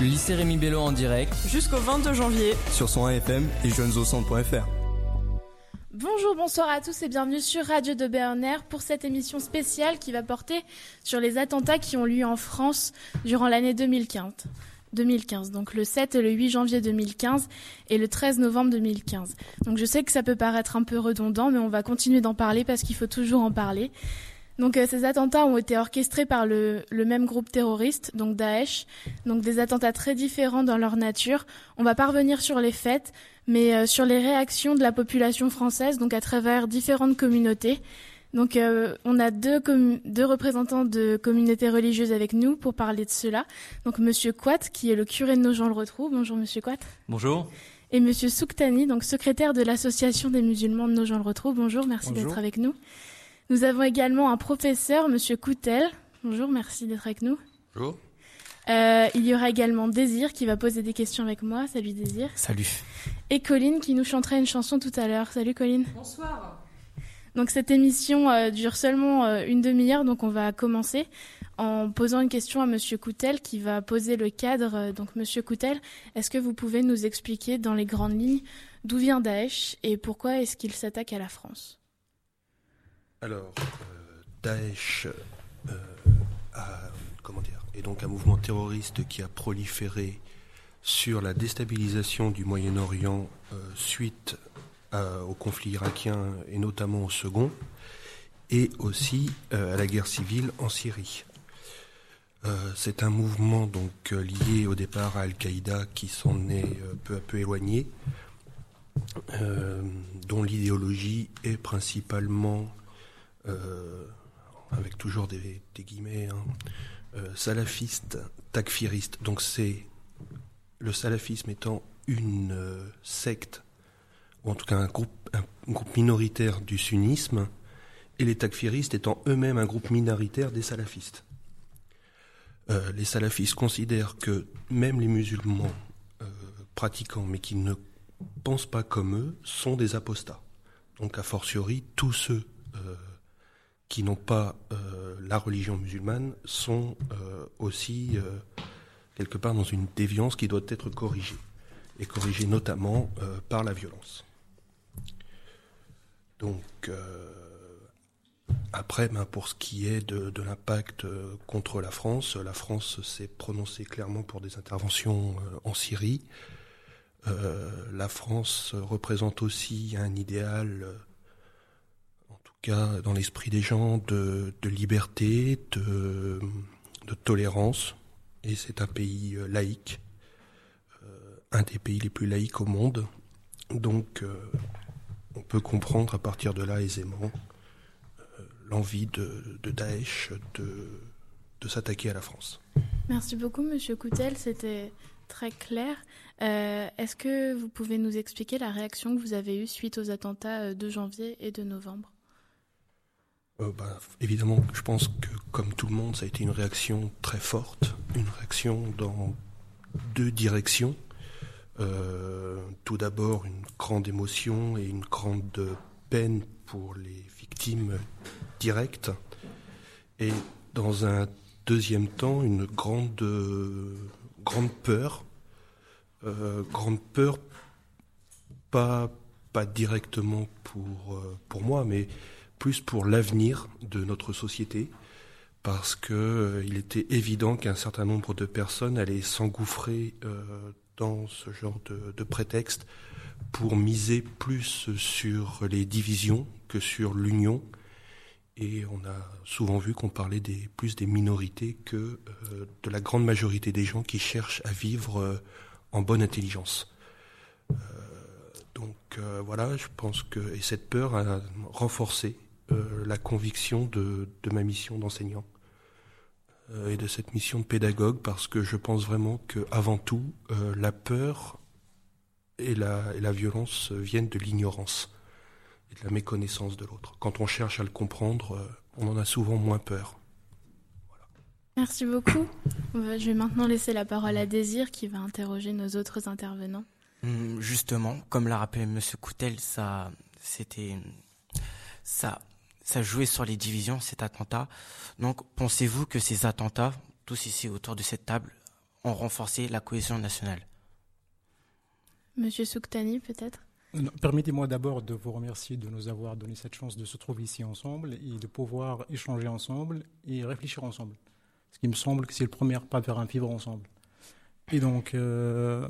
Le lycée Rémi Bello en direct. Jusqu'au 22 janvier. Sur son AFM et jeunesaucentre.fr. Bonjour, bonsoir à tous et bienvenue sur Radio de Berner pour cette émission spéciale qui va porter sur les attentats qui ont lieu en France durant l'année 2015. 2015, donc le 7 et le 8 janvier 2015 et le 13 novembre 2015. Donc je sais que ça peut paraître un peu redondant, mais on va continuer d'en parler parce qu'il faut toujours en parler. Donc euh, ces attentats ont été orchestrés par le, le, même groupe terroriste, donc Daesh. Donc des attentats très différents dans leur nature. On va pas revenir sur les faits, mais euh, sur les réactions de la population française, donc à travers différentes communautés. Donc euh, on a deux, deux représentants de communautés religieuses avec nous pour parler de cela. Donc Monsieur Quat, qui est le curé de nos gens le retrouve. Bonjour Monsieur Quat. Bonjour. Et Monsieur Souktani, donc secrétaire de l'association des musulmans de nos gens le retrouve. Bonjour, merci d'être avec nous. Nous avons également un professeur, Monsieur Coutel. Bonjour, merci d'être avec nous. Bonjour. Euh, il y aura également Désir qui va poser des questions avec moi. Salut Désir. Salut. Et Colline qui nous chantera une chanson tout à l'heure. Salut Colline. Bonsoir. Donc cette émission euh, dure seulement euh, une demi-heure, donc on va commencer en posant une question à Monsieur Coutel qui va poser le cadre. Donc Monsieur Coutel, est-ce que vous pouvez nous expliquer dans les grandes lignes d'où vient Daesh et pourquoi est-ce qu'il s'attaque à la France? Alors, euh, Daesh euh, est donc un mouvement terroriste qui a proliféré sur la déstabilisation du Moyen-Orient euh, suite au conflit irakien et notamment au second, et aussi à la guerre civile en Syrie. C'est un mouvement donc lié au départ à Al-Qaïda qui s'en est peu à peu éloigné, dont l'idéologie est principalement avec toujours des, guillemets, hein, euh, salafiste, takfiriste. Donc c'est le salafisme étant une euh, secte, ou en tout cas un groupe, minoritaire du sunnisme, et les takfiristes étant eux-mêmes un groupe minoritaire des salafistes. Euh, les salafistes considèrent que même les musulmans euh, pratiquants, mais qui ne pensent pas comme eux, sont des apostats. Donc a fortiori, tous ceux euh, qui n'ont pas euh, la religion musulmane sont euh, aussi euh, quelque part dans une déviance qui doit être corrigée, et corrigée notamment par la violence. Donc après, ben, pour ce qui est de, l'impact contre la France, la France s'est prononcée clairement pour des interventions en Syrie. la France représente aussi un idéal dans l'esprit des gens de, liberté, de, tolérance. Et c'est un pays euh, laïque, euh, un des pays les plus laïques au monde. Donc euh, on peut comprendre à partir de là aisément l'envie de, de, Daesh de, s'attaquer à la France. Merci beaucoup Monsieur Coutel, c'était très clair. Est-ce que vous pouvez nous expliquer la réaction que vous avez eue suite aux attentats de janvier et de novembre? Euh, bah, évidemment, je pense que comme tout le monde, ça a été une réaction très forte, une réaction dans deux directions. Euh, tout d'abord, une grande émotion et une grande peine pour les victimes directes, et dans un deuxième temps, une grande grande peur, euh, grande peur, pas pas directement pour pour moi, mais plus pour l'avenir de notre société, parce que euh, était évident qu'un certain nombre de personnes allaient s'engouffrer euh, dans ce genre de, prétexte pour miser plus sur les divisions que sur l'union. Et on a souvent vu qu'on parlait plus des minorités que euh, de la grande majorité des gens qui cherchent à vivre en bonne intelligence. Donc voilà, je pense que et cette peur a renforcé la conviction de, de ma mission d'enseignant euh, et de cette mission de pédagogue parce que je pense vraiment que avant tout euh, la peur et la, et la violence viennent de l'ignorance et de la méconnaissance de l'autre. Quand on cherche à le comprendre, euh, on en a souvent moins peur. Voilà. Merci beaucoup. Je vais maintenant laisser la parole à Désir qui va interroger nos autres intervenants. Hum, justement, comme l'a rappelé Monsieur Coutel, ça, c'était, ça ça jouait sur les divisions, cet attentat. Donc, pensez-vous que ces attentats, tous ici autour de cette table, ont renforcé la cohésion nationale? Monsieur Souktani, peut-être? Permettez-moi d'abord de vous remercier de nous avoir donné cette chance de se trouver ici ensemble et de pouvoir échanger ensemble et réfléchir ensemble. Ce qui me semble que c'est le premier pas vers un vivre ensemble. Et donc, euh,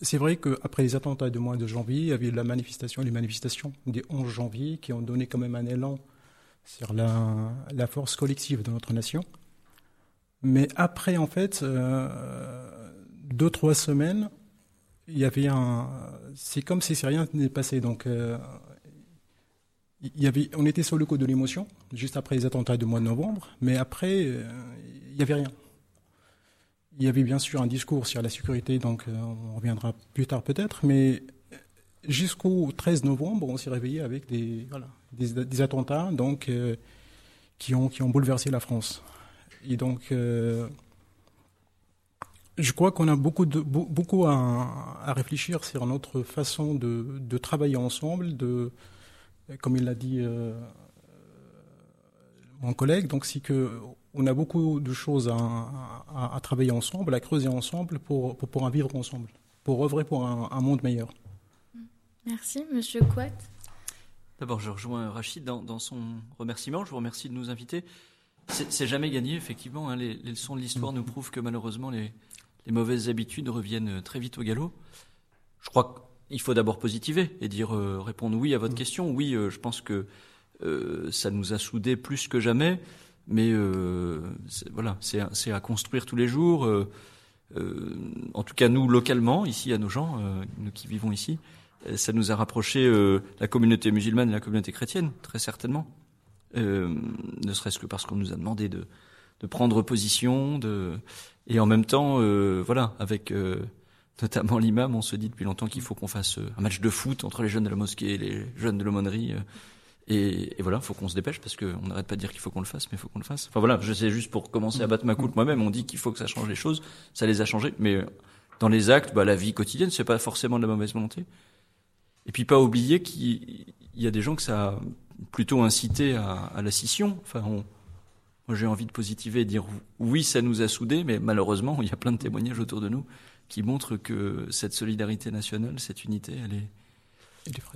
c'est vrai qu'après les attentats du mois de janvier, il y avait la manifestation, les manifestations des 11 janvier qui ont donné quand même un élan sur la, la force collective de notre nation. Mais après, en fait, euh, deux, trois semaines, il y avait un. C'est comme si rien n'était passé. Donc, euh, il y avait, on était sur le coup de l'émotion, juste après les attentats du mois de novembre, mais après, euh, il n'y avait rien. Il y avait bien sûr un discours sur la sécurité, donc on reviendra plus tard peut-être, mais jusqu'au 13 novembre, on s'est réveillé avec des, voilà, des, attentats donc, euh, qui, ont, qui ont bouleversé la France. Et donc, euh, je crois qu'on a beaucoup, de, beaucoup à, à, réfléchir sur notre façon de, de travailler ensemble, de, comme il l'a dit euh, mon collègue, donc c'est que on a beaucoup de choses à, à, travailler ensemble, à creuser ensemble pour, pour, vivre ensemble, pour œuvrer pour un, monde meilleur. Merci, Monsieur Quat. D'abord, je rejoins Rachid dans, dans, son remerciement. Je vous remercie de nous inviter. C'est jamais gagné, effectivement. Hein. Les, les, leçons de l'histoire nous prouvent que malheureusement, les, les, mauvaises habitudes reviennent très vite au galop. Je crois qu'il faut d'abord positiver et dire euh, répondre oui à votre mmh. question. Oui, euh, je pense que euh, ça nous a soudés plus que jamais, mais euh, voilà, c'est à construire tous les jours. Euh, en tout cas, nous localement, ici à nos gens, nous qui vivons ici, ça nous a rapproché la communauté musulmane et la communauté chrétienne, très certainement. Euh, ne serait-ce que parce qu'on nous a demandé de, de, prendre position, de, et en même temps, euh, voilà, avec euh, notamment l'imam, on se dit depuis longtemps qu'il faut qu'on fasse un match de foot entre les jeunes de la mosquée et les jeunes de l'aumônerie. Et, et, voilà, faut qu'on se dépêche parce qu'on n'arrête pas de dire qu'il faut qu'on le fasse, mais il faut qu'on le fasse. Enfin voilà, je sais juste pour commencer à battre ma coupe moi-même, on dit qu'il faut que ça change les choses, ça les a changées, mais dans les actes, bah, la vie quotidienne, c'est pas forcément de la mauvaise volonté. Et puis pas oublier qu'il y a des gens que ça a plutôt incité à, à la scission. Enfin, on, moi j'ai envie de positiver et dire oui, ça nous a soudés, mais malheureusement, il y a plein de témoignages autour de nous qui montrent que cette solidarité nationale, cette unité, elle est,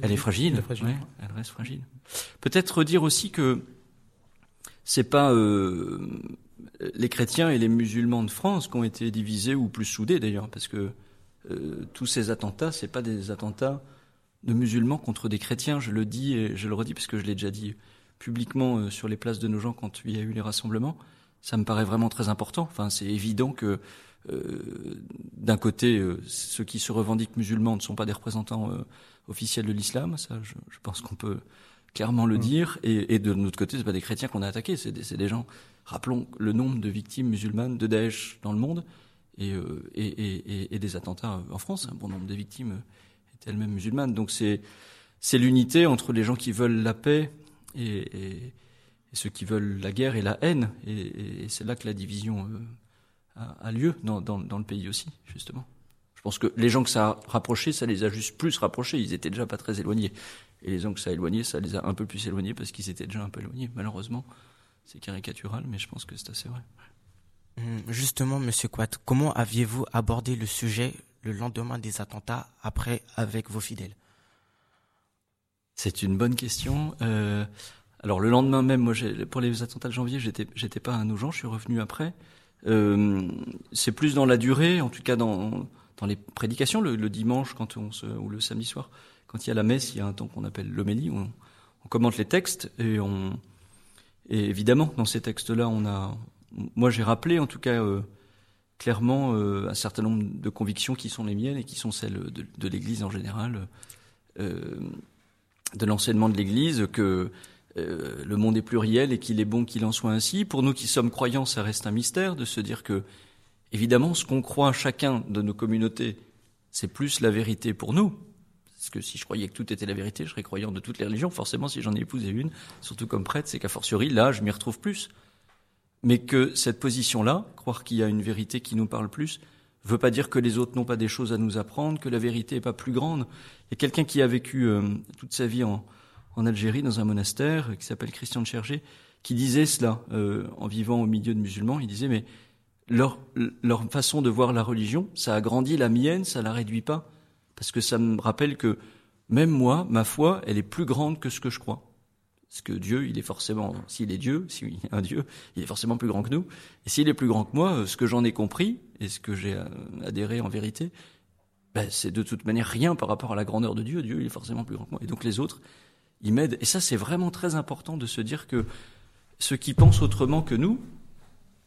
elle est fragile. Elle, est fragile. Ouais, elle reste fragile. Peut-être dire aussi que c'est pas euh, les chrétiens et les musulmans de France qui ont été divisés ou plus soudés d'ailleurs, parce que euh, tous ces attentats, c'est pas des attentats de musulmans contre des chrétiens. Je le dis et je le redis parce que je l'ai déjà dit publiquement euh, sur les places de nos gens quand il y a eu les rassemblements. Ça me paraît vraiment très important. Enfin, c'est évident que euh, d'un côté, euh, ceux qui se revendiquent musulmans ne sont pas des représentants euh, officiels de l'islam. Ça, je, je pense qu'on peut clairement le mmh. dire. Et, et, de notre côté, c'est pas des chrétiens qu'on a attaqués. C'est des, des, gens. Rappelons le nombre de victimes musulmanes de Daesh dans le monde et, et, et des attentats en France. Un bon nombre de victimes elle-même musulmane. Donc c'est c'est l'unité entre les gens qui veulent la paix et, ceux qui veulent la guerre et la haine. Et, c'est là que la division euh, a, lieu dans, dans, dans, le pays aussi, justement. Je pense que les gens que ça a rapprochés, ça les a juste plus rapprochés. Ils étaient déjà pas très éloignés. Et les gens que ça a éloignés, ça les a un peu plus éloignés parce qu'ils étaient déjà un peu éloignés. Malheureusement, c'est caricatural, mais je pense que c'est assez vrai. Hum, justement, Monsieur Quat, comment aviez-vous abordé le sujet le lendemain des attentats après avec vos fidèles C'est une bonne question. Euh, alors le lendemain même, moi, pour les attentats de janvier, j'étais, j'étais pas à Nogent, je suis revenu après. Euh, c'est plus dans la durée, en tout cas dans, dans les prédications, le, le, dimanche quand on se, ou le samedi soir, quand il y a la messe, il y a un temps qu'on appelle l'homélie, on, on, commente les textes et on, et évidemment dans ces textes-là, on a, moi j'ai rappelé en tout cas. Euh, clairement euh, un certain nombre de convictions qui sont les miennes et qui sont celles de, l'Église en général, euh, de l'enseignement de l'Église, que euh, le monde est pluriel et qu'il est bon qu'il en soit ainsi. Pour nous qui sommes croyants, ça reste un mystère de se dire que, évidemment, ce qu'on croit chacun de nos communautés, c'est plus la vérité pour nous. Parce que si je croyais que tout était la vérité, je serais croyant de toutes les religions. Forcément, si j'en ai épousé une, surtout comme prêtre, c'est qu'à fortiori, là, je m'y retrouve plus mais que cette position-là, croire qu'il y a une vérité qui nous parle plus, veut pas dire que les autres n'ont pas des choses à nous apprendre, que la vérité est pas plus grande. Il y a quelqu'un qui a vécu euh, toute sa vie en, en, Algérie dans un monastère qui s'appelle Christian de Chergé, qui disait cela euh, en vivant au milieu de musulmans. Il disait mais leur, leur façon de voir la religion, ça agrandit la mienne, ça la réduit pas. Parce que ça me rappelle que même moi, ma foi, elle est plus grande que ce que je crois. Parce que Dieu, il est forcément, s'il est Dieu, s'il est un Dieu, il est forcément plus grand que nous. Et s'il est plus grand que moi, ce que j'en ai compris, et ce que j'ai euh, adhéré en vérité, ben, c'est de toute manière rien par rapport à la grandeur de Dieu. Dieu, il est forcément plus grand que moi. Et donc les autres, ils m'aident. Et ça, c'est vraiment très important de se dire que ceux qui pensent autrement que nous,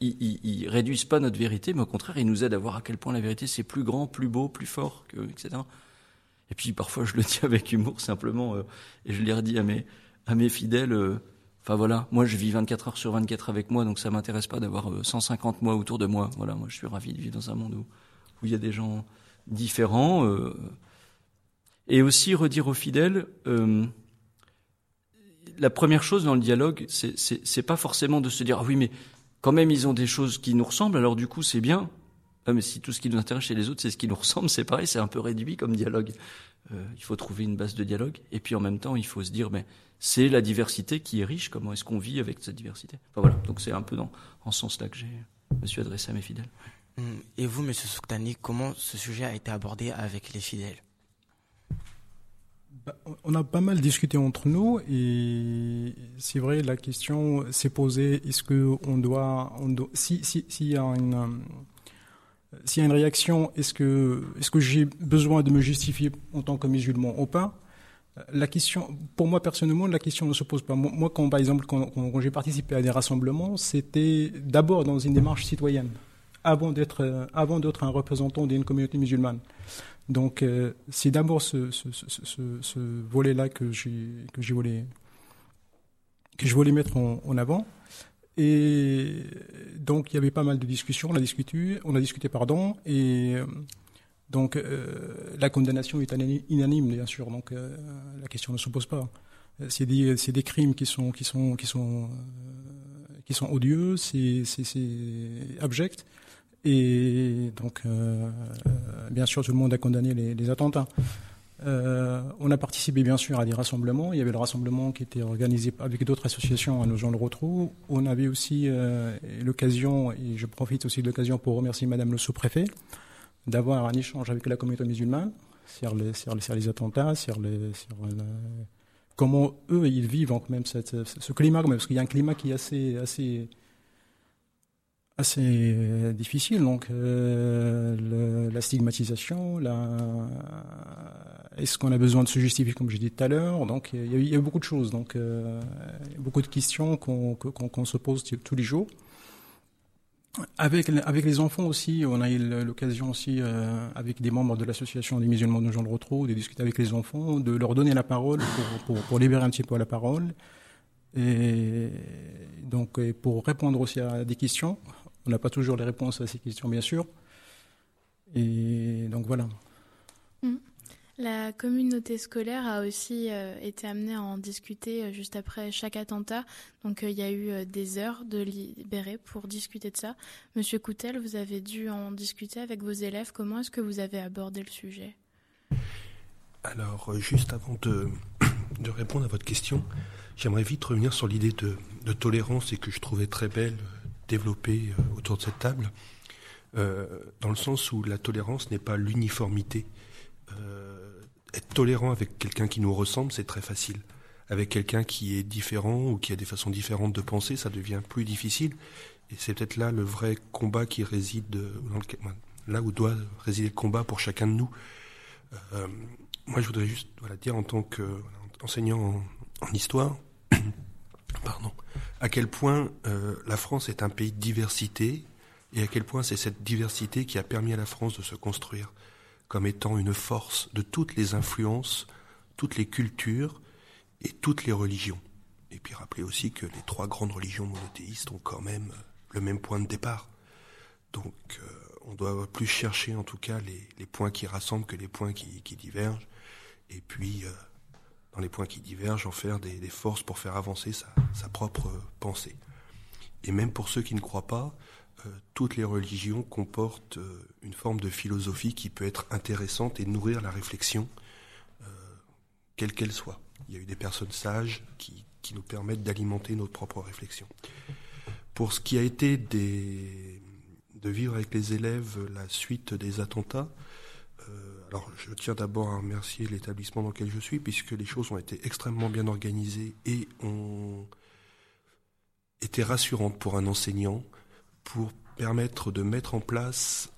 ils, ils, réduisent pas notre vérité, mais au contraire, ils nous aident à voir à quel point la vérité c'est plus grand, plus beau, plus fort, que, etc. Et puis parfois, je le dis avec humour simplement, euh, et je l'ai redit à mes à mes fidèles. Euh, enfin voilà, moi je vis 24 heures sur 24 avec moi, donc ça m'intéresse pas d'avoir 150 mois autour de moi. Voilà, moi je suis ravi de vivre dans un monde où où il y a des gens différents. Euh, et aussi redire aux fidèles, euh, la première chose dans le dialogue, c'est pas forcément de se dire ah oui mais quand même ils ont des choses qui nous ressemblent, alors du coup c'est bien. Ah, mais si tout ce qui nous intéresse chez les autres c'est ce qui nous ressemble, c'est pareil, c'est un peu réduit comme dialogue. Euh, il faut trouver une base de dialogue et puis en même temps il faut se dire mais c'est la diversité qui est riche. Comment est-ce qu'on vit avec cette diversité Enfin voilà, donc c'est un peu dans en ce sens-là que j'ai me suis adressé à mes fidèles. Hum, et vous, Monsieur Souktani, comment ce sujet a été abordé avec les fidèles? Bah, on a pas mal discuté entre nous et c'est vrai la question s'est posée est-ce que on doit, on doit si s'il si, y a une s'il y a une réaction est-ce que est-ce que j'ai besoin de me justifier en tant que musulman ou pas? La question, pour moi personnellement, la question ne se pose pas. Moi, quand par exemple, quand, j'ai participé à des rassemblements, c'était d'abord dans une démarche citoyenne, avant d'être, avant d'être un représentant d'une communauté musulmane. Donc, euh, c'est d'abord ce, volet-là que j'ai, que que je voulais mettre en, avant. Et donc, il y avait pas mal de discussions. On a discuté, on a discuté, pardon, et donc euh, la condamnation est unanime, bien sûr. Donc euh, la question ne se pose pas. C'est des, c'est des crimes qui sont qui sont qui sont euh, qui sont odieux, c'est abject. Et donc, euh, bien sûr, tout le monde a condamné les, attentats. Euh, on a participé bien sûr à des rassemblements. Il y avait le rassemblement qui était organisé avec d'autres associations à nos gens de Rotrou. On avait aussi euh, l'occasion, et je profite aussi de l'occasion pour remercier Madame le sous-préfet, d'avoir un échange avec la communauté musulmane sur les, sur les, sur les attentats, sur, les, sur le, comment eux ils vivent donc même cette, ce climat, parce qu'il y a un climat qui est assez, assez, assez difficile. Donc euh, la stigmatisation, la, est-ce qu'on a besoin de se justifier comme je disais tout à l'heure? Donc il y, a, beaucoup de choses, donc euh, beaucoup de questions qu'on qu'on qu'on se pose tous les jours. Avec, les enfants aussi, on a eu l'occasion aussi, euh, avec des membres de l'association des musulmans de Jean de de discuter avec les enfants, de leur donner la parole pour, libérer un petit peu la parole. Et donc, pour répondre aussi à des questions, on n'a pas toujours les réponses à ces questions, bien sûr. Et donc voilà. Mmh. La communauté scolaire a aussi euh, été amenée à en discuter euh, juste après chaque attentat. Donc euh, il y a eu des heures de libéré pour discuter de ça. Monsieur Coutel, vous avez dû en discuter avec vos élèves. Comment est-ce que vous avez abordé le sujet? Alors, juste avant de, répondre à votre question, j'aimerais vite revenir sur l'idée de, tolérance et que je trouvais très belle développée autour de cette table, dans le sens où la tolérance n'est pas l'uniformité. Être tolérant avec quelqu'un qui nous ressemble, c'est très facile. Avec quelqu'un qui est différent ou qui a des façons différentes de penser, ça devient plus difficile. Et c'est peut-être là le vrai combat qui réside, dans le, là où doit résider le combat pour chacun de nous. Euh, moi, je voudrais juste dire en tant qu'enseignant en, en, histoire, pardon, à quel point euh, la France est un pays de diversité et à quel point c'est cette diversité qui a permis à la France de se construire comme étant une force de toutes les influences, toutes les cultures et toutes les religions. Et puis rappelez aussi que les trois grandes religions monothéistes ont quand même le même point de départ. Donc euh, on doit plus chercher en tout cas les, points qui rassemblent que les points qui, divergent. Et puis euh, dans les points qui divergent, en faire des, forces pour faire avancer sa, propre pensée. Et même pour ceux qui ne croient pas, euh, toutes les religions comportent euh, une forme de philosophie qui peut être intéressante et nourrir la réflexion, euh, quelle qu'elle soit. Il y a eu des personnes sages qui, nous permettent d'alimenter notre propre réflexion. Pour ce qui a été de vivre avec les élèves la suite des attentats. je tiens d'abord à remercier l'établissement dans lequel je suis, puisque les choses ont été extrêmement bien organisées et ont été rassurantes pour un enseignant, pour permettre de mettre en place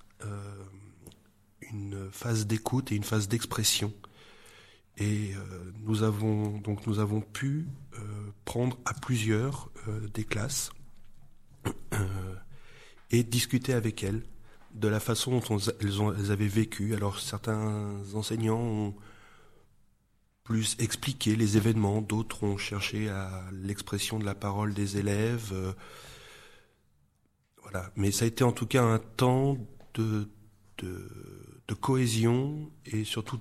une phase d'écoute et une phase d'expression. Et euh, nous avons donc nous avons pu euh, prendre à plusieurs euh, des classes et discuter avec elles de la façon dont elles, ont, elles, avaient vécu. Alors certains enseignants ont plus expliqué les événements, d'autres ont cherché à l'expression de la parole des élèves. Mais ça a été en tout cas un temps de, cohésion et surtout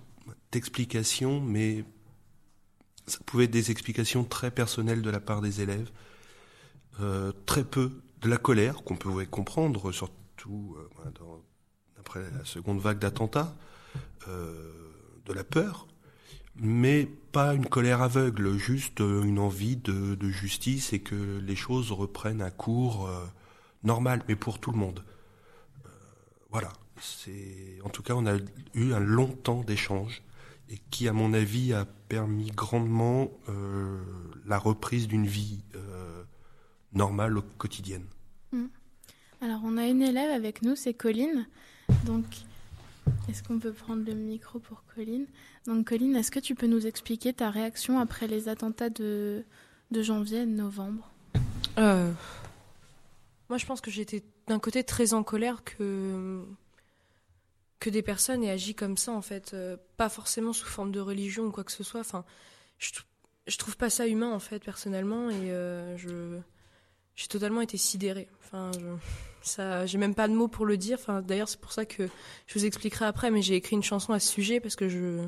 d'explication, mais ça pouvait être des explications très personnelles de la part des élèves, euh, très peu de la colère qu'on pouvait comprendre, surtout euh, après la seconde vague d'attentats, euh, de la peur, mais pas une colère aveugle, juste une envie de, de justice et que les choses reprennent un cours normal, mais pour tout le monde. voilà c'est, en tout cas, on a eu un long temps d'échange et qui, à mon avis, a permis grandement euh, la reprise d'une vie euh, normale, quotidienne. Hmm. Alors, on a une élève avec nous, c'est Colline. Donc, est-ce qu'on peut prendre le micro pour Colline? Donc, Colline, est-ce que tu peux nous expliquer ta réaction après les attentats de, de janvier et de novembre? Euh, Moi, je pense que j'étais d'un côté très en colère que que des personnes aient agi comme ça, en fait, euh, pas forcément sous forme de religion ou quoi que ce soit. Enfin, je, trouve pas ça humain, en fait, personnellement, et euh, je j'ai totalement été sidérée. Enfin, ça, j'ai même pas de mots pour le dire. Enfin, d'ailleurs, c'est pour ça que je vous expliquerai après, mais j'ai écrit une chanson à ce sujet parce que je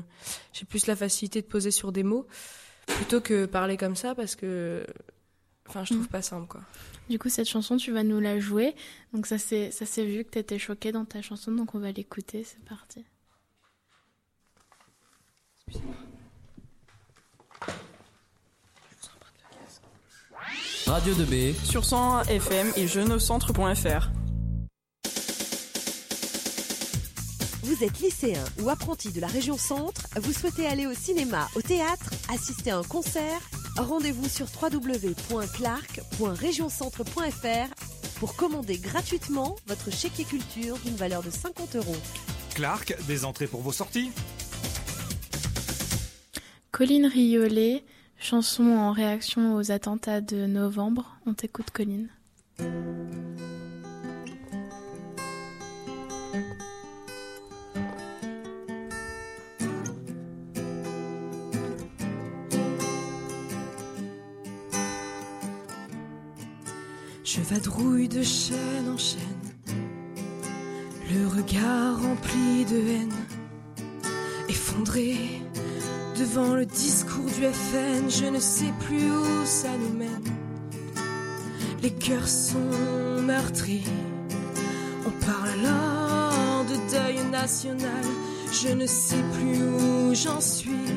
j'ai plus la facilité de poser sur des mots plutôt que parler comme ça parce que, enfin, je trouve mm. pas simple, quoi. Du coup, cette chanson, tu vas nous la jouer. Donc ça s'est vu que tu étais choquée dans ta chanson, donc on va l'écouter. C'est parti. Radio 2B sur 101 FM et jeuneaucentre.fr. Vous êtes lycéen ou apprenti de la région centre, vous souhaitez aller au cinéma, au théâtre, assister à un concert Rendez-vous sur www.clark.regioncentre.fr pour commander gratuitement votre chéquier culture d'une valeur de 50 euros. Clark, des entrées pour vos sorties Colline Riolet, chanson en réaction aux attentats de novembre. On t'écoute, Colline. Vadrouille de chaîne en chaîne, le regard rempli de haine, effondré devant le discours du FN, je ne sais plus où ça nous mène. Les cœurs sont meurtris, on parle alors de deuil national, je ne sais plus où j'en suis,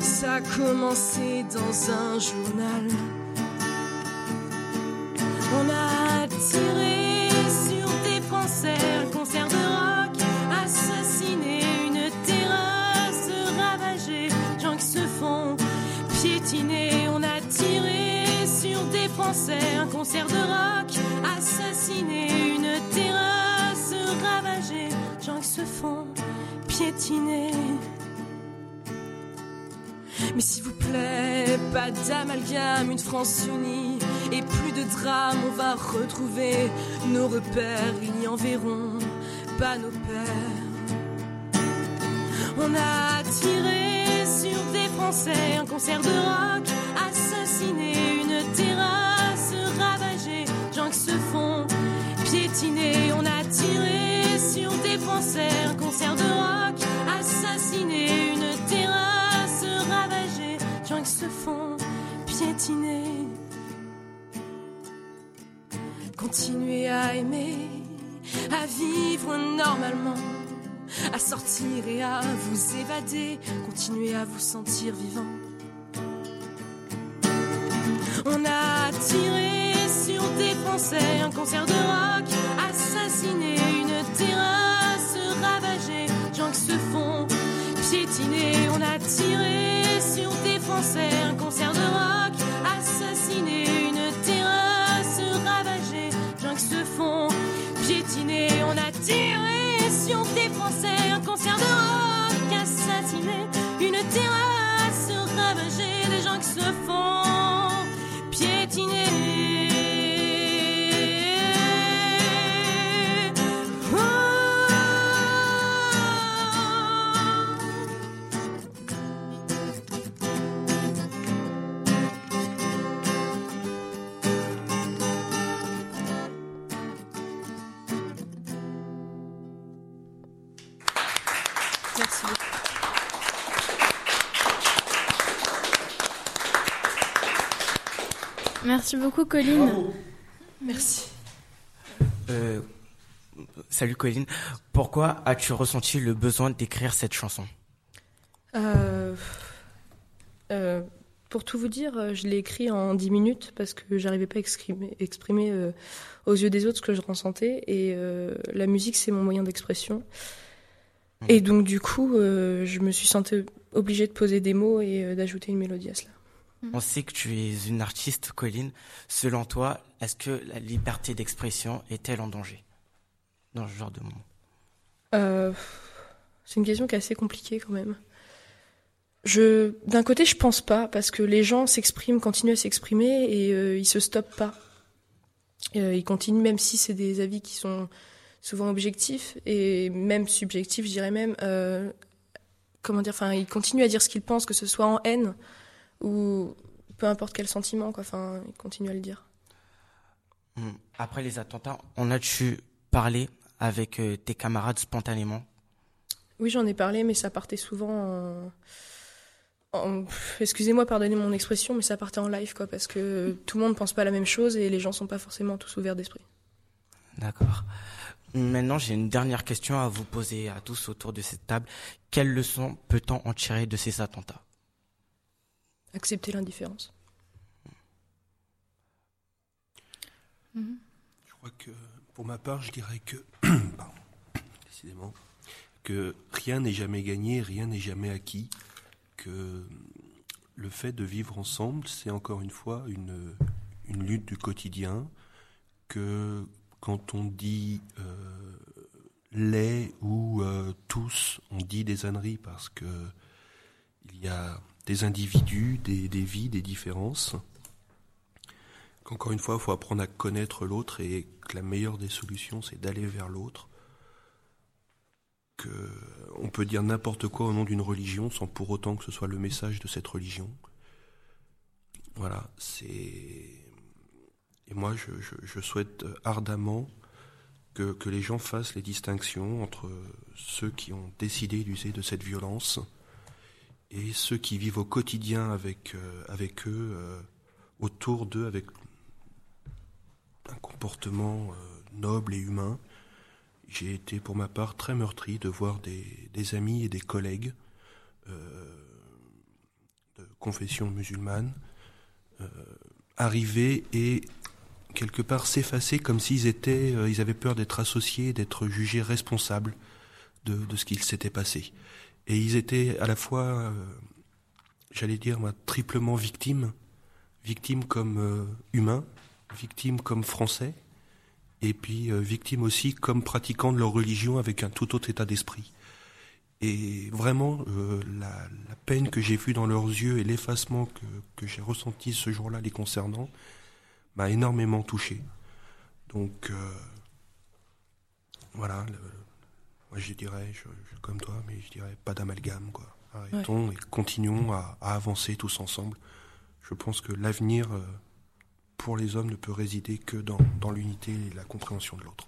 ça a commencé dans un journal. Un concert de rock, assassiné, une terrasse ravagée, gens qui se font piétiner. Mais s'il vous plaît, pas d'amalgame, une France unie et plus de drames, on va retrouver nos repères, ils n'y enverront pas nos pères. On a tiré sur des Français, un concert de rock, assassiné, On a tiré sur des Français, un concert de rock, assassiné, une terrasse ravagée, gens qui se font piétiner. Continuez à aimer, à vivre normalement, à sortir et à vous évader, continuez à vous sentir vivant. On a tiré des Français, un concert de rock, assassiné, une terrasse ravagée, gens qui se font piétiner. On a tiré sur des Français, un concert de rock, assassiné, une terrasse ravagée, gens qui se font piétiner. On a tiré sur des Français, un concert de rock, assassiné, une terrasse ravagée, des gens qui se font Merci Merci beaucoup, Colline. Merci. Euh, salut Colline. Pourquoi as-tu ressenti le besoin d'écrire cette chanson? Euh, euh, pour tout vous dire, je l'ai écrit en 10 minutes parce que j'arrivais pas à exprimer, exprimer euh, aux yeux des autres ce que je ressentais. Et euh, la musique, c'est mon moyen d'expression. Et donc, du coup, euh, je me suis sentie obligée de poser des mots et euh, d'ajouter une mélodie à cela. On sait que tu es une artiste, Colline. Selon toi, est-ce que la liberté d'expression est-elle en danger dans ce genre de moment? Euh, c'est une question qui est assez compliquée quand même. Je, d'un côté, je pense pas parce que les gens s'expriment, continuent à s'exprimer et euh, ils se stoppent pas. Euh, ils continuent même si c'est des avis qui sont souvent objectifs et même subjectifs, je dirais même. euh, comment dire Enfin, ils continuent à dire ce qu'ils pensent, que ce soit en haine ou peu importe quel sentiment. Quoi. Enfin, ils continuent à le dire. Hmm. Après les attentats, en as-tu parlé avec euh, tes camarades spontanément? Oui, j'en ai parlé, mais ça partait souvent en. en- Excusez-moi, pardonnez mon expression, mais ça partait en live, quoi, parce que tout le monde pense pas la même chose et les gens sont pas forcément tous ouverts d'esprit. D'accord. Maintenant, j'ai une dernière question à vous poser à tous autour de cette table. Quelle leçon peut-on en tirer de ces attentats? Accepter l'indifférence. Je crois que, pour ma part, je dirais que, pardon, décidément, que rien n'est jamais gagné, rien n'est jamais acquis, que le fait de vivre ensemble, c'est encore une fois une, une lutte du quotidien, que quand on dit euh, les ou euh, tous, on dit des âneries parce que il y a des individus, des, vies, des différences. Qu'encore une fois, il faut apprendre à connaître l'autre et que la meilleure des solutions, c'est d'aller vers l'autre. Que on peut dire n'importe quoi au nom d'une religion sans pour autant que ce soit le message de cette religion. Voilà, c'est. Et moi, je, souhaite ardemment que les gens fassent les distinctions entre ceux qui ont décidé d'user de cette violence et ceux qui vivent au quotidien avec, euh, avec eux, euh, autour d'eux, avec un comportement euh, noble et humain. J'ai été pour ma part très meurtri de voir des, amis et des collègues de confession musulmane arriver et quelque part s'effacer comme s'ils étaient, ils avaient peur d'être associés, d'être jugés responsables de, de ce qu'il s'était passé. Et ils étaient à la fois, euh, j'allais dire, triplement victimes, victimes comme euh, humains, victimes comme français, et puis euh, victimes aussi comme pratiquants de leur religion avec un tout autre état d'esprit. Et vraiment, la, peine que j'ai vue dans leurs yeux et l'effacement que, j'ai ressenti ce jour-là les concernant m'a énormément touché. Donc, voilà, moi je dirais, je, je- comme toi, mais je dirais pas d'amalgame, quoi. Arrêtons et continuons à, à avancer tous ensemble. Je pense que l'avenir euh, pour les hommes ne peut résider que dans, dans l'unité et la compréhension de l'autre.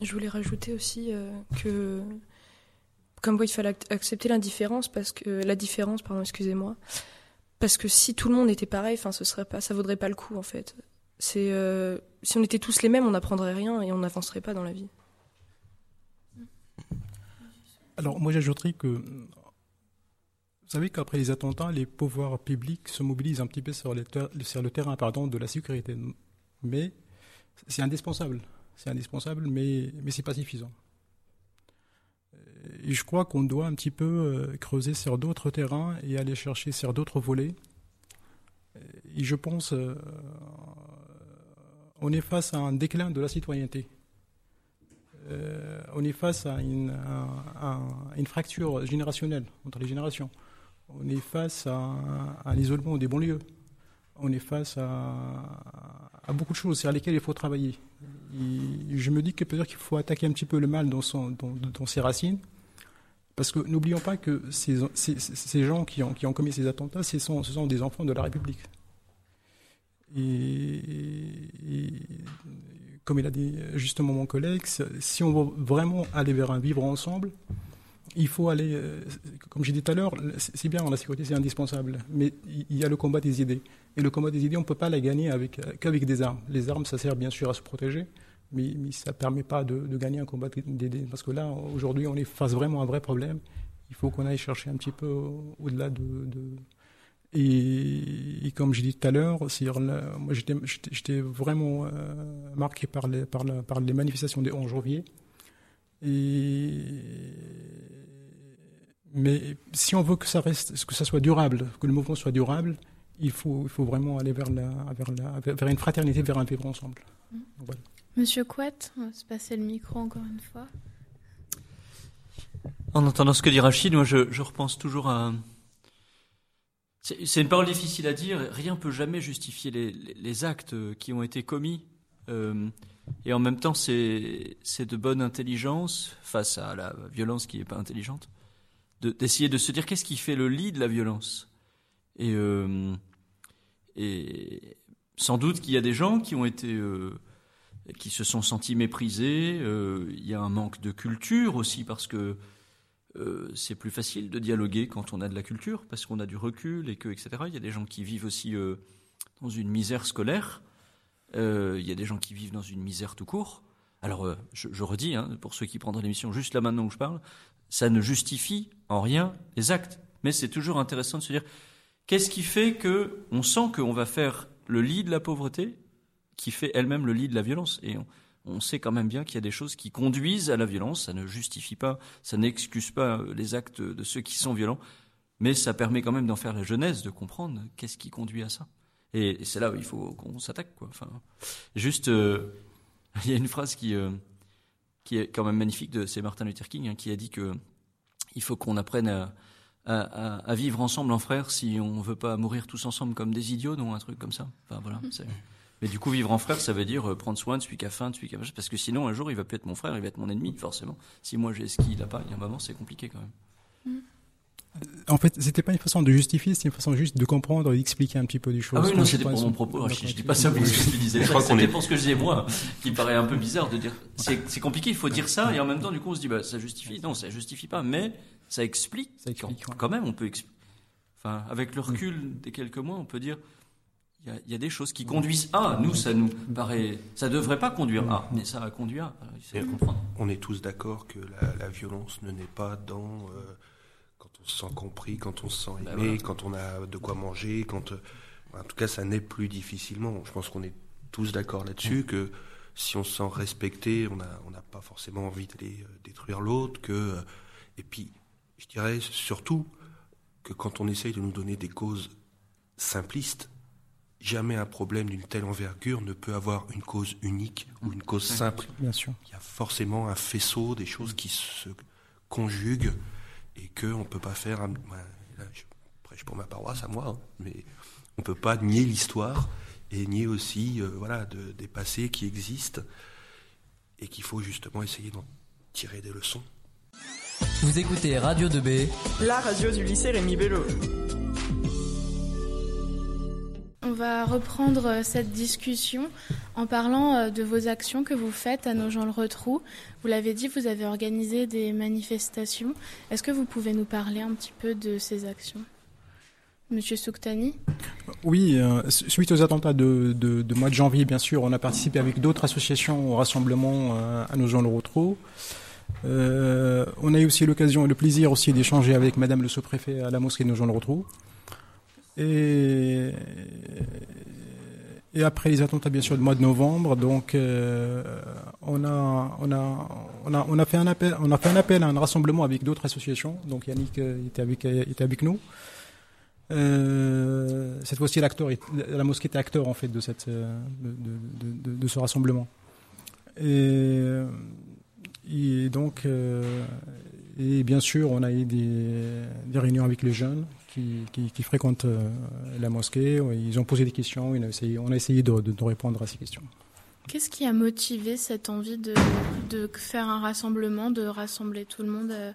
Je voulais rajouter aussi euh, que, comme quoi il fallait ac- accepter l'indifférence parce que la différence, pardon, excusez-moi, parce que si tout le monde était pareil, enfin, ce serait pas, ça vaudrait pas le coup en fait. C'est euh, si on était tous les mêmes, on n'apprendrait rien et on n'avancerait pas dans la vie. Alors, moi, j'ajouterais que, vous savez qu'après les attentats, les pouvoirs publics se mobilisent un petit peu sur, le terrain pardon, de la sécurité. Mais c'est indispensable. C'est indispensable, mais, mais ce n'est pas suffisant. Et je crois qu'on doit un petit peu creuser sur d'autres terrains et aller chercher sur d'autres volets. Et je pense, on est face à un déclin de la citoyenneté. Euh, on est face à une, fracture générationnelle entre les générations. On est face à, à l'isolement des banlieues. On est face à, beaucoup de choses sur lesquelles il faut travailler. je me dis que peut-être qu'il faut attaquer un petit peu le mal dans, ses racines. Parce que n'oublions pas que ces, gens qui ont, commis ces attentats, ce sont, des enfants de la République. Et, comme il a dit justement mon collègue, si on veut vraiment aller vers un vivre ensemble, il faut aller, euh, comme j'ai dit tout à l'heure, c'est bien, la sécurité c'est indispensable, mais il y a le combat des idées. Et le combat des idées, on ne peut pas la gagner avec, qu'avec des armes. Les armes, ça sert bien sûr à se protéger, mais, ça ne permet pas de, gagner un combat d'idées. Parce que là, aujourd'hui, on est face vraiment à un vrai problème. Il faut qu'on aille chercher un petit peu au-delà de et, comme j'ai dit tout à l'heure, moi j'étais vraiment euh, marqué par les, par, par les manifestations des 11 janvier. Et, mais si on veut que ça reste, que ça soit durable, que le mouvement soit durable, il faut, il faut vraiment aller vers, la, vers, la, vers une fraternité, vers un vivre ensemble. Mmh. Monsieur Couette, on va se passer le micro encore une fois. En entendant ce que dit Rachid, moi je, je repense toujours à, c'est une parole difficile à dire. Rien ne peut jamais justifier les, actes qui ont été commis. Euh, et en même temps, c'est de bonne intelligence face à la violence qui n'est pas intelligente, d'essayer de, se dire qu'est-ce qui fait le lit de la violence. Et, euh, sans doute qu'il y a des gens qui ont été, euh, qui se sont sentis méprisés. il y a un manque de culture aussi parce que euh, c'est plus facile de dialoguer quand on a de la culture, parce qu'on a du recul et que, etc. Il y a des gens qui vivent aussi euh, dans une misère scolaire. Euh, il y a des gens qui vivent dans une misère tout court. Alors, je, redis, hein, pour ceux qui prendraient l'émission juste là maintenant où je parle, ça ne justifie en rien les actes. Mais c'est toujours intéressant de se dire, qu'est-ce qui fait que on sent qu'on va faire le lit de la pauvreté, qui fait elle-même le lit de la violence? Et on sait quand même bien qu'il y a des choses qui conduisent à la violence. Ça ne justifie pas, ça n'excuse pas euh, les actes de ceux qui sont violents, mais ça permet quand même d'en faire la jeunesse, de comprendre qu'est-ce qui conduit à ça. Et, c'est là où il faut qu'on s'attaque, quoi. Enfin, juste, euh, il y a une phrase qui euh, qui est quand même magnifique de c'est Martin Luther King hein, qui a dit que il faut qu'on apprenne à, à, vivre ensemble en frères si on veut pas mourir tous ensemble comme des idiots, non un truc comme ça. Enfin voilà. C'est... Mais du coup, vivre en frère, ça veut dire euh, prendre soin de celui qui a faim, de celui qui a parce que sinon, un jour, il va plus être mon frère, il va être mon ennemi, forcément. Si moi j'ai ce qu'il n'a pas, il y a un moment, c'est compliqué quand même. En fait, c'était pas une façon de justifier, c'est une façon juste de comprendre et d'expliquer un petit peu du choses. Ah oui, non, c'était pour mon propos. Je, je dis pas ça pour ce que je disais. C'était pour ce que je disais moi, qui paraît un peu bizarre de dire. C'est compliqué, il faut dire ça, et en même temps, du coup, on se dit, bah, ça justifie. Non, ça justifie pas, mais ça explique. Ça explique. Quand, quand même, on peut expliquer. Enfin, avec le recul des quelques mois, on peut dire, il y, a des choses qui conduisent à. Nous, ça nous paraît, ça devrait pas conduire à, mais ça a conduit à. On est tous d'accord que la, violence ne naît pas dans euh, quand on se sent compris, quand on se sent ben aimé, quand on a de quoi manger, quand. Euh, en tout cas, ça naît plus difficilement. Je pense qu'on est tous d'accord là-dessus que si on se sent respecté, on n'a on pas forcément envie d'aller euh, détruire l'autre. Que et puis, je dirais surtout que quand on essaye de nous donner des causes simplistes, jamais un problème d'une telle envergure ne peut avoir une cause unique ou une cause simple. Bien sûr. Il y a forcément un faisceau des choses qui se conjuguent et qu'on ne peut pas faire. je prêche pour ma paroisse à moi, hein, mais on ne peut pas nier l'histoire et nier aussi euh, voilà, de, des passés qui existent et qu'il faut justement essayer d'en tirer des leçons. Vous écoutez Radio 2B, la radio du lycée Rémi Bello. On va reprendre euh, cette discussion en parlant euh, de vos actions que vous faites à nos gens le retrou. Vous l'avez dit, vous avez organisé des manifestations. Est-ce que vous pouvez nous parler un petit peu de ces actions? Monsieur Souktani Oui, euh, suite aux attentats de, mois de janvier, bien sûr, on a participé avec d'autres associations au rassemblement à nos gens le retrou. on a eu aussi l'occasion et le plaisir aussi d'échanger avec Madame le sous-préfet à la mosquée de nos gens le retrou. Et, après les attentats, bien sûr, du mois de novembre, donc euh, on a on a on a on a fait un appel on a fait un appel à un rassemblement avec d'autres associations. Donc Yannick euh, était avec était avec nous. Euh, cette fois-ci, l'acteur, la mosquée était acteur en fait de cette de, de ce rassemblement. Et, et donc et bien sûr, on a eu des, des réunions avec les jeunes qui, qui, qui fréquentent euh, la mosquée. Ils ont posé des questions, on a essayé, on a essayé de, de, de répondre à ces questions. Qu'est-ce qui a motivé cette envie de, de, faire un rassemblement, de rassembler tout le monde euh,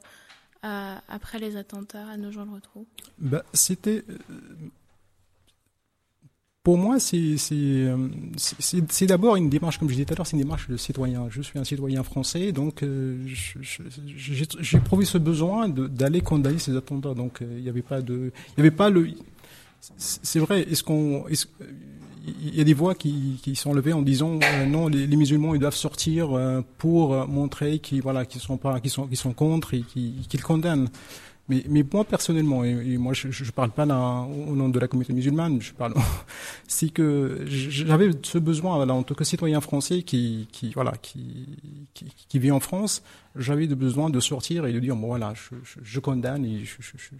à, après les attentats à nos gens le retrou bah, C'était pour moi, c'est d'abord une démarche, comme je disais tout à l'heure, c'est une démarche de citoyen. Je suis un citoyen français, donc euh, j'ai éprouvé ce besoin d'aller condamner ces attentats. Donc il n'y avait pas de, il avait pas le. C'est vrai. Est-ce qu'on, il y a des voix qui, qui sont levées en disant euh, non, les, musulmans ils doivent sortir euh, pour montrer qu'ils voilà, sont pas, qu'ils sont, qu'ils sont contre et qu'ils condamnent. Mais, mais moi personnellement, et, moi je ne parle pas au nom de la communauté musulmane, je parle, c'est que j'avais ce besoin, voilà, en tant que citoyen français qui, qui voilà, qui, qui, qui vit en France, j'avais le besoin de sortir et de dire bon voilà, je, je, je condamne et je, je, je,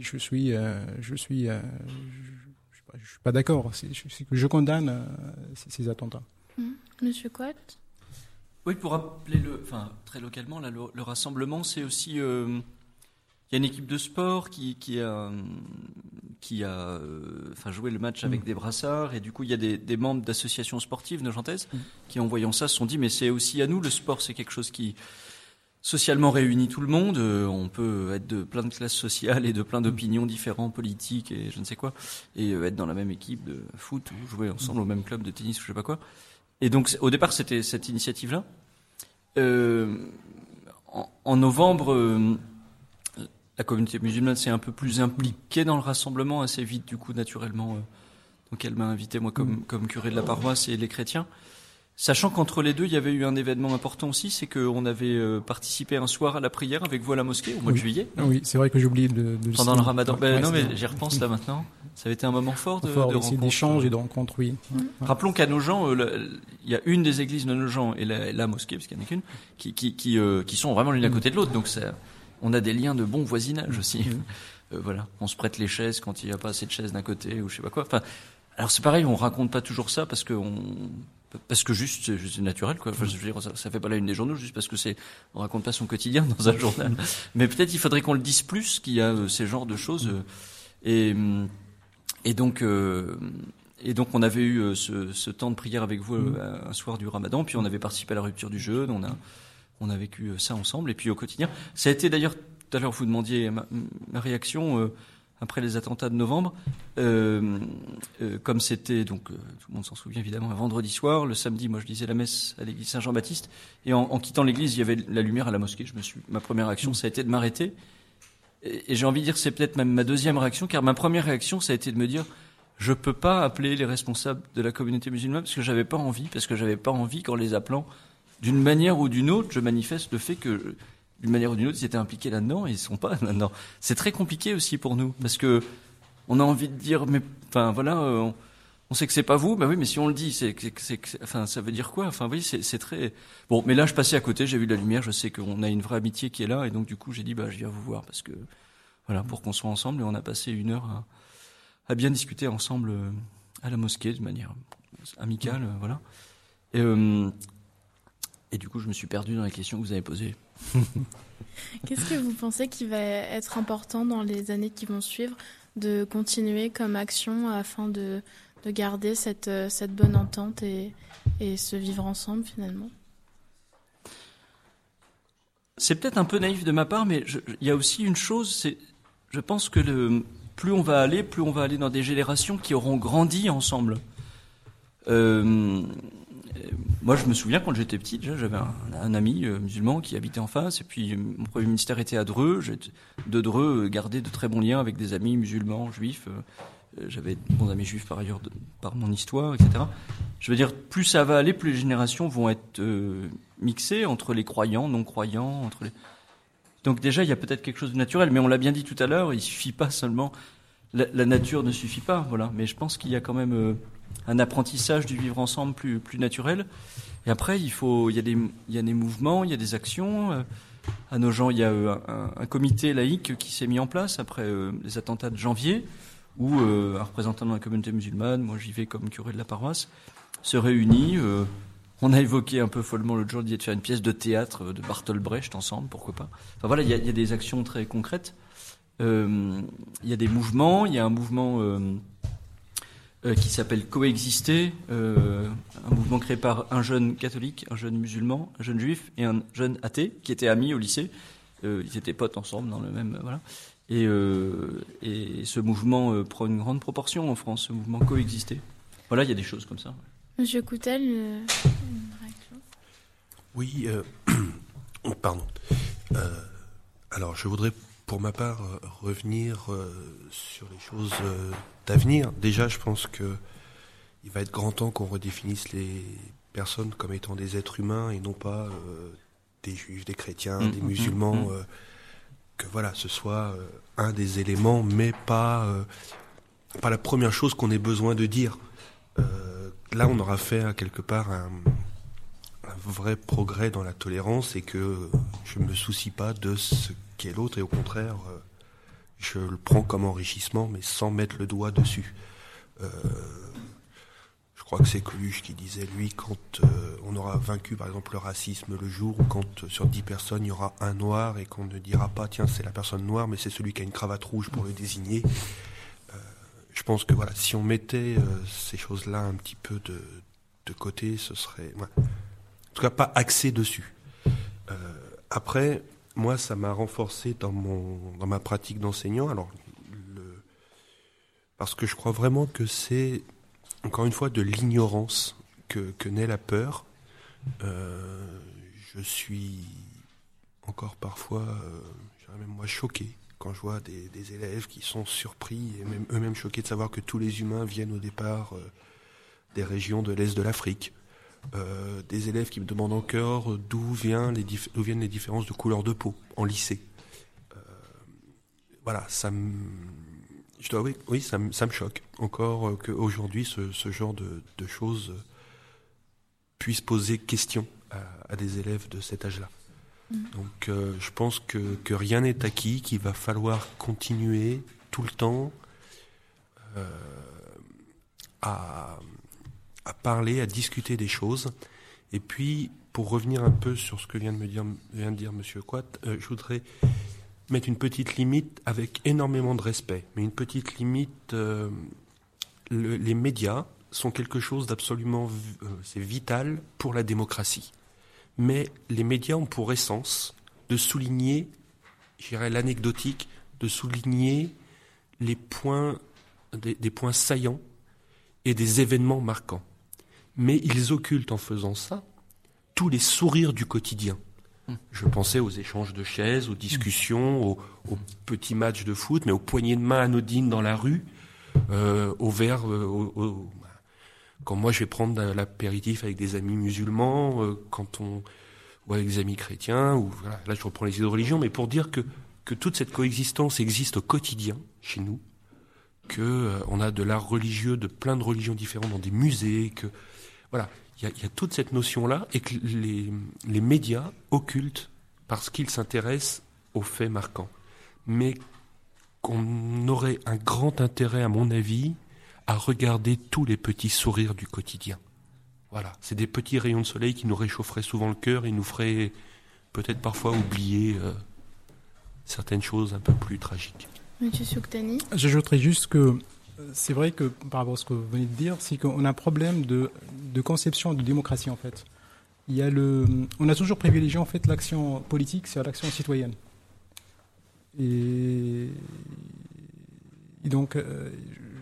je suis, euh, je suis, euh, je, je, suis pas d'accord, c'est que je condamne euh, ces, ces, attentats. Mmh. Monsieur Cotte Oui, pour rappeler le, enfin très localement, là, le, le rassemblement, c'est aussi euh, il y a une équipe de sport qui, qui a, qui a euh, enfin, joué le match avec mmh. des brassards, et du coup, il y a des, des membres d'associations sportives nogentaises mmh. qui, en voyant ça, se sont dit, mais c'est aussi à nous, le sport, c'est quelque chose qui socialement réunit tout le monde. Euh, on peut être de plein de classes sociales et de plein d'opinions différentes, politiques et je ne sais quoi, et euh, être dans la même équipe de foot ou jouer ensemble au même club de tennis ou je sais pas quoi. Et donc, au départ, c'était cette initiative-là. Euh, en, en, novembre, la communauté musulmane s'est un peu plus impliquée dans le rassemblement assez vite, du coup, naturellement. Euh, donc elle m'a invité, moi, comme, comme curé de la paroisse et les chrétiens. Sachant qu'entre les deux, il y avait eu un événement important aussi, c'est qu'on avait euh, participé un soir à la prière avec vous à la mosquée au mois oui. de juillet. Oui, c'est vrai que j'ai oublié de, de Pendant le ramadan. Ben, ouais, non, mais j'y repense là maintenant. Ça avait été un moment fort de, fort, de rencontre. d'échange et de rencontre, oui. Mmh. Rappelons qu'à nos gens, euh, il y a une des églises de nos gens et la, la mosquée, parce qu'il n'y en a qu'une, qui, qui, qui, euh, qui, sont vraiment l'une à côté de l'autre. Donc c'est on a des liens de bon voisinage aussi. Mmh. Euh, voilà, on se prête les chaises quand il n'y a pas assez de chaises d'un côté ou je sais pas quoi. Enfin, alors c'est pareil, on raconte pas toujours ça parce que on, parce que juste c'est naturel quoi. Enfin, je veux dire, ça, ça fait pas la une des journaux juste parce que c'est on raconte pas son quotidien dans un journal. Mais peut-être il faudrait qu'on le dise plus qu'il y a euh, ces genres de choses. Euh, et et donc euh, et donc on avait eu ce, ce, temps de prière avec vous un soir du Ramadan, puis on avait participé à la rupture du jeûne. On a on a vécu ça ensemble et puis au quotidien. Ça a été d'ailleurs tout à l'heure vous demandiez ma, ma réaction euh, après les attentats de novembre. Euh, euh, comme c'était donc euh, tout le monde s'en souvient évidemment un vendredi soir, le samedi moi je disais la messe à l'église Saint-Jean-Baptiste et en, en, quittant l'église il y avait la lumière à la mosquée. Je me suis ma première réaction ça a été de m'arrêter et, et j'ai envie de dire c'est peut-être même ma deuxième réaction car ma première réaction ça a été de me dire je peux pas appeler les responsables de la communauté musulmane parce que j'avais pas envie parce que j'avais pas envie qu'en les appelant d'une manière ou d'une autre, je manifeste le fait que d'une manière ou d'une autre, ils étaient impliqués là-dedans et ils sont pas là-dedans. C'est très compliqué aussi pour nous parce que on a envie de dire, mais enfin voilà, euh, on, sait que c'est pas vous, bah oui, mais si on le dit, c'est, enfin ça veut dire quoi? Enfin oui, c'est, très bon. Mais là, je passais à côté, j'ai vu la lumière, je sais qu'on a une vraie amitié qui est là et donc du coup, j'ai dit bah je viens vous voir parce que voilà pour qu'on soit ensemble et on a passé une heure à, à bien discuter ensemble euh, à la mosquée de manière amicale, euh, voilà. Et du coup, je me suis perdu dans les questions que vous avez posées. Qu'est-ce que vous pensez qui va être important dans les années qui vont suivre de continuer comme action afin de, de garder cette, cette bonne entente et, et se vivre ensemble finalement? C'est peut-être un peu naïf de ma part, mais il y a aussi une chose, c'est, je pense que le, plus on va aller, plus on va aller dans des générations qui auront grandi ensemble. Euh, moi, je me souviens quand j'étais petit, j'avais un, ami euh, musulman qui habitait en face, et puis mon premier ministère était à Dreux. De Dreux gardé de très bons liens avec des amis musulmans, juifs. Euh, j'avais de bons amis juifs par ailleurs, par mon histoire, etc. Je veux dire, plus ça va aller, plus les générations vont être euh, mixées entre les croyants, non croyants, entre les. Donc déjà, il y a peut-être quelque chose de naturel, mais on l'a bien dit tout à l'heure, il suffit pas seulement la, nature ne suffit pas, voilà. Mais je pense qu'il y a quand même euh, un apprentissage du vivre ensemble plus, plus naturel. Et après, il faut, il y a des, il y a des mouvements, il y a des actions. Euh, à nos gens, il y a euh, un, comité laïque qui s'est mis en place après les attentats de janvier, où un représentant de la communauté musulmane, moi j'y vais comme curé de la paroisse, se réunit. on a évoqué un peu follement l'autre jour d'y de faire une pièce de théâtre de Bartol Brecht ensemble, pourquoi pas. Enfin voilà, il y a, des actions très concrètes. Euh, il y a des mouvements. Il y a un mouvement euh, euh, qui s'appelle Coexister, un mouvement créé par un jeune catholique, un jeune musulman, un jeune juif et un jeune athée qui étaient amis au lycée. ils étaient potes ensemble dans le même voilà. Et, et ce mouvement prend une grande proportion en France, ce mouvement Coexister. Voilà, il y a des choses comme ça. Monsieur Coutel, une réaction? Oui, pardon. alors, je voudrais pour ma part, euh, revenir euh, sur les choses euh, d'avenir. Déjà, je pense que il va être grand temps qu'on redéfinisse les personnes comme étant des êtres humains et non pas des juifs, des chrétiens, mmh, des mmh, musulmans. Mmh. que voilà, ce soit un des éléments, mais pas pas la première chose qu'on ait besoin de dire. là, on aura fait quelque part un, un vrai progrès dans la tolérance et que je me soucie pas de ce est l'autre, et au contraire, euh, je le prends comme enrichissement, mais sans mettre le doigt dessus. Euh, je crois que c'est Coluche qui disait, lui, quand euh, on aura vaincu, par exemple, le racisme le jour où, quand sur dix personnes, il y aura un noir et qu'on ne dira pas, tiens, c'est la personne noire, mais c'est celui qui a une cravate rouge pour le désigner. je pense que voilà, si on mettait ces choses-là un petit peu de côté, ce serait, en tout cas, pas axé dessus. après, moi, ça m'a renforcé dans, mon, dans ma pratique d'enseignant. Alors, le, parce que je crois vraiment que c'est, encore une fois, de l'ignorance que, que naît la peur. Euh, je suis encore parfois, euh, même moi, choqué quand je vois des, élèves qui sont surpris et même eux-mêmes choqués de savoir que tous les humains viennent au départ euh, des régions de l'Est de l'Afrique. Euh, des élèves qui me demandent encore d'où viennent les, viennent les différences de couleur de peau en lycée. Euh, voilà, ça me, je dois oui, oui ça, me, ça me choque encore euh, qu'aujourd'hui ce, ce genre de, de, choses puisse poser question à, des élèves de cet âge-là. Mmh. Donc je pense que, que rien n'est acquis, qu'il va falloir continuer tout le temps à à parler, à discuter des choses. Et puis, pour revenir un peu sur ce que vient de me dire, vient de dire Monsieur euh, je voudrais mettre une petite limite avec énormément de respect, mais une petite limite. Euh, les médias sont quelque chose d'absolument euh, c'est vital pour la démocratie. Mais les médias ont pour essence de souligner, j'irais l'anecdotique, de souligner les points, des points saillants et des événements marquants mais ils occultent en faisant ça tous les sourires du quotidien. Hmm. Je pensais aux échanges de chaises, aux discussions, aux, petits matchs de foot, mais aux poignées de main anodines dans la rue, euh, aux verres. Euh, quand moi je vais prendre l'apéritif avec des amis musulmans, euh, quand on ou avec des amis chrétiens, ou voilà, là je reprends les idées de religion, mais pour dire que que toute cette coexistence existe au quotidien chez nous, que on a de l'art religieux de plein de religions différentes dans des musées, que voilà, il y, a, toute cette notion-là et que les, les médias occultent parce qu'ils s'intéressent aux faits marquants. Mais qu'on aurait un grand intérêt, à mon avis, à regarder tous les petits sourires du quotidien. Voilà, c'est des petits rayons de soleil qui nous réchaufferaient souvent le cœur et nous feraient peut-être parfois oublier euh, certaines choses un peu plus tragiques. Monsieur Souktani J'ajouterais juste que c'est vrai que par rapport à ce que vous venez de dire, c'est qu'on a un problème de, conception de démocratie en fait. Il y a le, on a toujours privilégié en fait l'action politique sur l'action citoyenne. Et, donc, euh,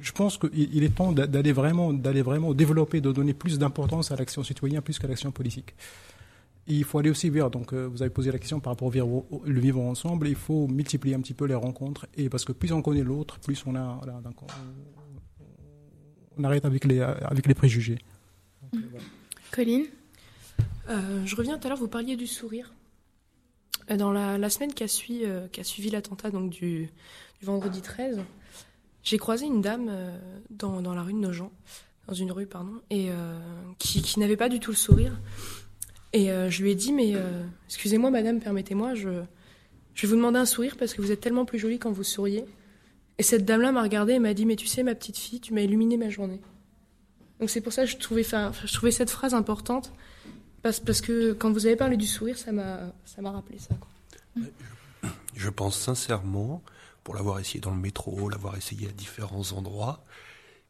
je pense qu'il est temps d'aller vraiment, d'aller vraiment développer, de donner plus d'importance à l'action citoyenne plus qu'à l'action politique il faut aller aussi vers, donc euh, vous avez posé la question par rapport au, le vivre ensemble, il faut multiplier un petit peu les rencontres, et parce que plus on connaît l'autre, plus on, a, on, arrête avec les, avec les préjugés. Donc, Colline euh, Je reviens tout à l'heure, vous parliez du sourire. Euh, dans la, semaine qui a, suivi, qui a suivi l'attentat donc du, du, vendredi 13, j'ai croisé une dame dans, dans la rue de Nogent, dans une rue, pardon, et qui, qui n'avait pas du tout le sourire. Et je lui ai dit, mais excusez-moi, madame, permettez-moi, je, vais vous demander un sourire parce que vous êtes tellement plus jolie quand vous souriez. Et cette dame-là m'a regardée et m'a dit, mais tu sais, ma petite fille, tu m'as illuminé ma journée. Donc c'est pour ça que je trouvais, je trouvais cette phrase importante, parce, parce que quand vous avez parlé du sourire, ça m'a rappelé ça. Je pense sincèrement, pour l'avoir essayé dans le métro, l'avoir essayé à différents endroits,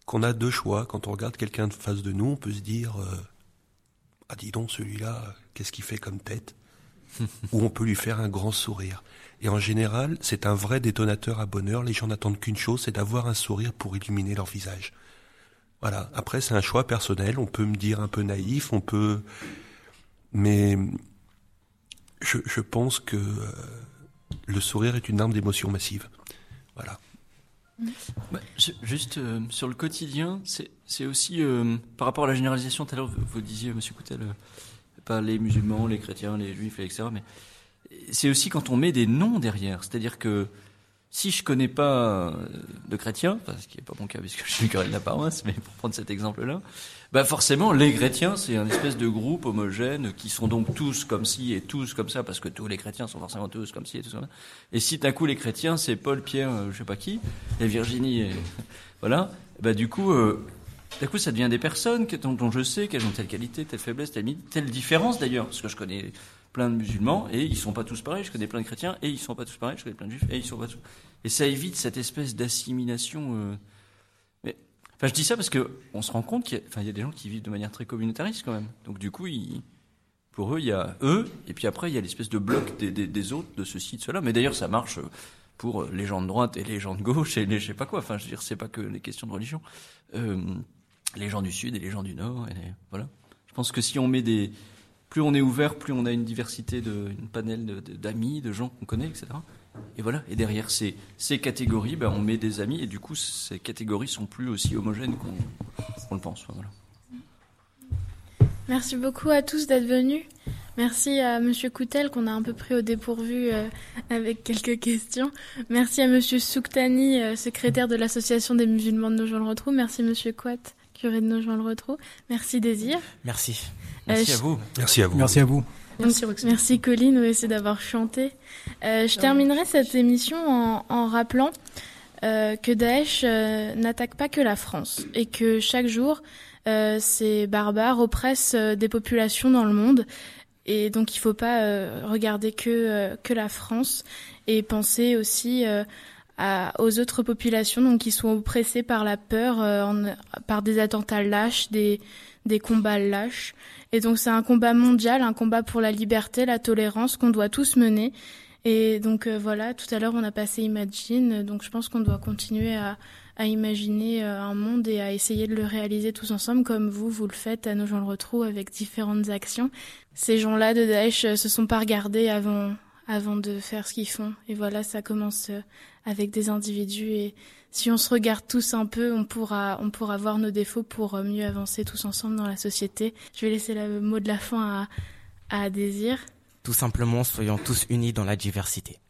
qu'on a deux choix. Quand on regarde quelqu'un de face de nous, on peut se dire euh, Ah, dis donc, celui-là, qu'est-ce qu'il fait comme tête Ou on peut lui faire un grand sourire. Et en général, c'est un vrai détonateur à bonheur. Les gens n'attendent qu'une chose, c'est d'avoir un sourire pour illuminer leur visage. Voilà. Après, c'est un choix personnel. On peut me dire un peu naïf, on peut, mais je, je pense que euh, le sourire est une arme d'émotion massive. Voilà. Bah, juste euh, sur le quotidien, c'est aussi euh, par rapport à la généralisation. Tout à l'heure, vous, disiez, Monsieur Coutel, pas les musulmans, les chrétiens, les juifs, etc. Mais c'est aussi quand on met des noms derrière. C'est-à-dire que si je connais pas euh, de chrétiens, ce qui n'est pas mon cas puisque je suis curé de la paroisse, mais pour prendre cet exemple-là, bah forcément les chrétiens c'est un espèce de groupe homogène qui sont donc tous comme ci et tous comme ça parce que tous les chrétiens sont forcément tous comme ci et tous comme ça. Et si d'un coup les chrétiens c'est Paul, Pierre, euh, je sais pas qui, et Virginie, voilà, bah du coup euh, d'un coup, ça devient des personnes dont, dont je sais qu'elles ont telle qualité, telle faiblesse, telle, telle différence d'ailleurs, parce que je connais plein de musulmans et ils sont pas tous pareils. Je connais plein de chrétiens et ils sont pas tous pareils. Je connais plein de juifs et ils sont pas tous. Et ça évite cette espèce d'assimilation. Euh... Enfin, je dis ça parce que on se rend compte qu'il y, a... enfin, y a des gens qui vivent de manière très communautariste quand même. Donc du coup, ils... pour eux, il y a eux et puis après il y a l'espèce de bloc des, des, des, autres, de ceci, de cela. Mais d'ailleurs, ça marche pour les gens de droite et les gens de gauche et les je sais pas quoi. Enfin, je veux dire, c'est pas que les questions de religion. Euh, les gens du sud et les gens du nord. Et voilà. Je pense que si on met des plus on est ouvert, plus on a une diversité, de, une panel d'amis, de, gens qu'on connaît, etc. Et voilà. Et derrière ces, ces catégories, ben, on met des amis, et du coup, ces catégories sont plus aussi homogènes qu'on le pense. Voilà. Merci beaucoup à tous d'être venus. Merci à Monsieur Coutel qu'on a un peu pris au dépourvu euh, avec quelques questions. Merci à Monsieur Souktani, euh, secrétaire de l'association des musulmans de Nogent-le-Retrou. Merci Monsieur Quat, curé de Nogent-le-Retrou. Merci Désir. Merci. Merci à vous. Merci à vous. Merci à vous. Merci, merci Colline aussi d'avoir chanté. Euh, je terminerai cette émission en, en rappelant euh, que Daesh euh, n'attaque pas que la France et que chaque jour, euh, ces barbares oppressent euh, des populations dans le monde. Et donc il ne faut pas euh, regarder que, que la France et penser aussi à, aux autres populations donc, qui sont oppressées par la peur, en, par des attentats lâches, des, des combats lâches. Et donc c'est un combat mondial, un combat pour la liberté, la tolérance qu'on doit tous mener. Et donc euh, voilà, tout à l'heure on a passé Imagine, donc je pense qu'on doit continuer à, à imaginer euh, un monde et à essayer de le réaliser tous ensemble, comme vous, vous le faites à nos gens le retrouvent avec différentes actions. Ces gens-là de Daesh euh, se sont pas regardés avant, avant de faire ce qu'ils font. Et voilà, ça commence avec des individus et si on se regarde tous un peu, on pourra, on pourra voir nos défauts pour mieux avancer tous ensemble dans la société. Je vais laisser le mot de la fin à, à Désir. Tout simplement, soyons tous unis dans la diversité.